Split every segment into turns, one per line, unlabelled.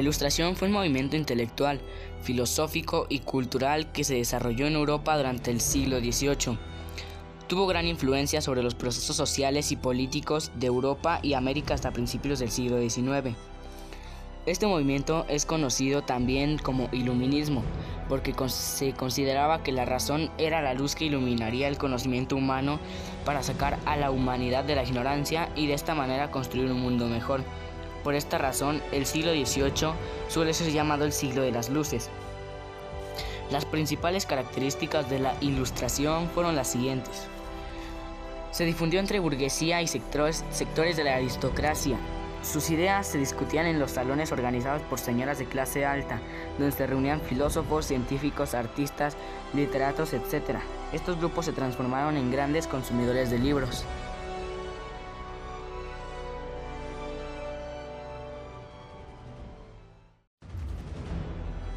Ilustración fue un movimiento intelectual, filosófico y cultural que se desarrolló en Europa durante el siglo XVIII. Tuvo gran influencia sobre los procesos sociales y políticos de Europa y América hasta principios del siglo XIX. Este movimiento es conocido también como iluminismo, porque se consideraba que la razón era la luz que iluminaría el conocimiento humano para sacar a la humanidad de la ignorancia y de esta manera construir un mundo mejor. Por esta razón, el siglo XVIII suele ser llamado el siglo de las luces. Las principales características de la ilustración fueron las siguientes. Se difundió entre burguesía y sectores, sectores de la aristocracia, sus ideas se discutían en los salones organizados por señoras de clase alta, donde se reunían filósofos, científicos, artistas, literatos, etc. Estos grupos se transformaron en grandes consumidores de libros.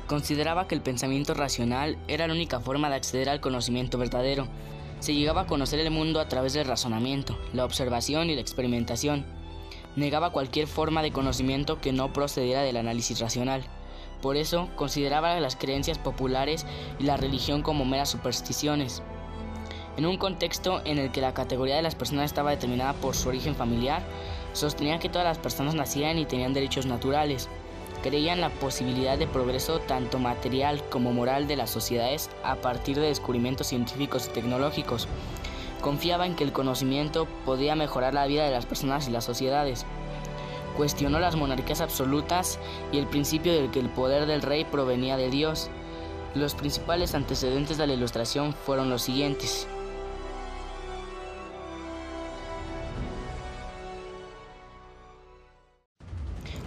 Consideraba que el pensamiento racional era la única forma de acceder al conocimiento verdadero. Se llegaba a conocer el mundo a través del razonamiento, la observación y la experimentación negaba cualquier forma de conocimiento que no procediera del análisis racional. Por eso consideraba las creencias populares y la religión como meras supersticiones. En un contexto en el que la categoría de las personas estaba determinada por su origen familiar, sostenía que todas las personas nacían y tenían derechos naturales. Creían la posibilidad de progreso tanto material como moral de las sociedades a partir de descubrimientos científicos y tecnológicos, Confiaba en que el conocimiento podía mejorar la vida de las personas y las sociedades. Cuestionó las monarquías absolutas y el principio de que el poder del rey provenía de Dios. Los principales antecedentes de la ilustración fueron los siguientes.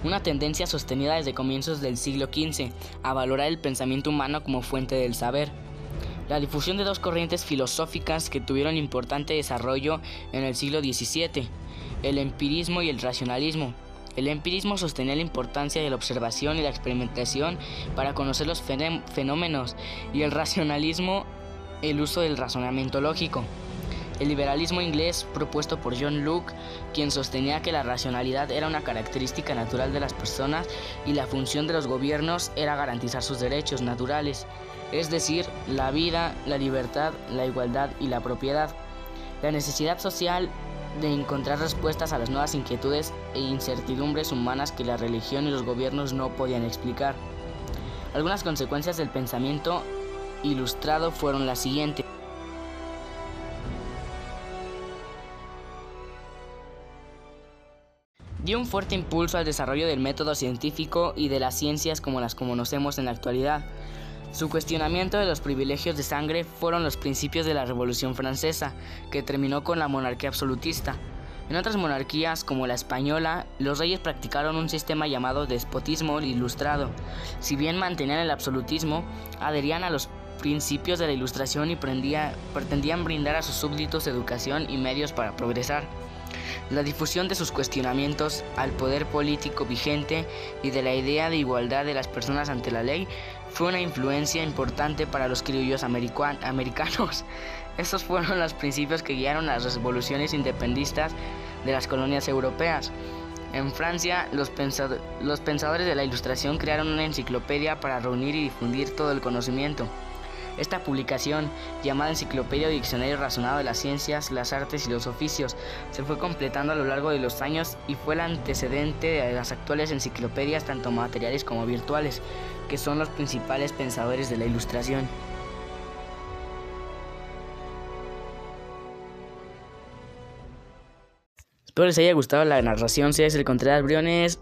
Una tendencia sostenida desde comienzos del siglo XV a valorar el pensamiento humano como fuente del saber la difusión de dos corrientes filosóficas que tuvieron importante desarrollo en el siglo XVII, el empirismo y el racionalismo. El empirismo sostenía la importancia de la observación y la experimentación para conocer los fenómenos y el racionalismo el uso del razonamiento lógico. El liberalismo inglés propuesto por John Locke, quien sostenía que la racionalidad era una característica natural de las personas y la función de los gobiernos era garantizar sus derechos naturales es decir, la vida, la libertad, la igualdad y la propiedad. La necesidad social de encontrar respuestas a las nuevas inquietudes e incertidumbres humanas que la religión y los gobiernos no podían explicar. Algunas consecuencias del pensamiento ilustrado fueron las siguientes. Dio un fuerte impulso al desarrollo del método científico y de las ciencias como las conocemos en la actualidad. Su cuestionamiento de los privilegios de sangre fueron los principios de la Revolución Francesa, que terminó con la monarquía absolutista. En otras monarquías, como la española, los reyes practicaron un sistema llamado despotismo ilustrado. Si bien mantenían el absolutismo, adherían a los principios de la ilustración y pretendían brindar a sus súbditos educación y medios para progresar. La difusión de sus cuestionamientos al poder político vigente y de la idea de igualdad de las personas ante la ley fue una influencia importante para los criollos americanos. Estos fueron los principios que guiaron las revoluciones independistas de las colonias europeas. En Francia, los, pensadores de la Ilustración crearon una enciclopedia para reunir y difundir todo el conocimiento. Esta publicación, llamada Enciclopedia o Diccionario Razonado de las Ciencias, las Artes y los Oficios, se fue completando a lo largo de los años y fue el antecedente de las actuales enciclopedias, tanto materiales como virtuales, que son los principales pensadores de la Ilustración. Espero les haya gustado la narración. Si es el Contreras Briones,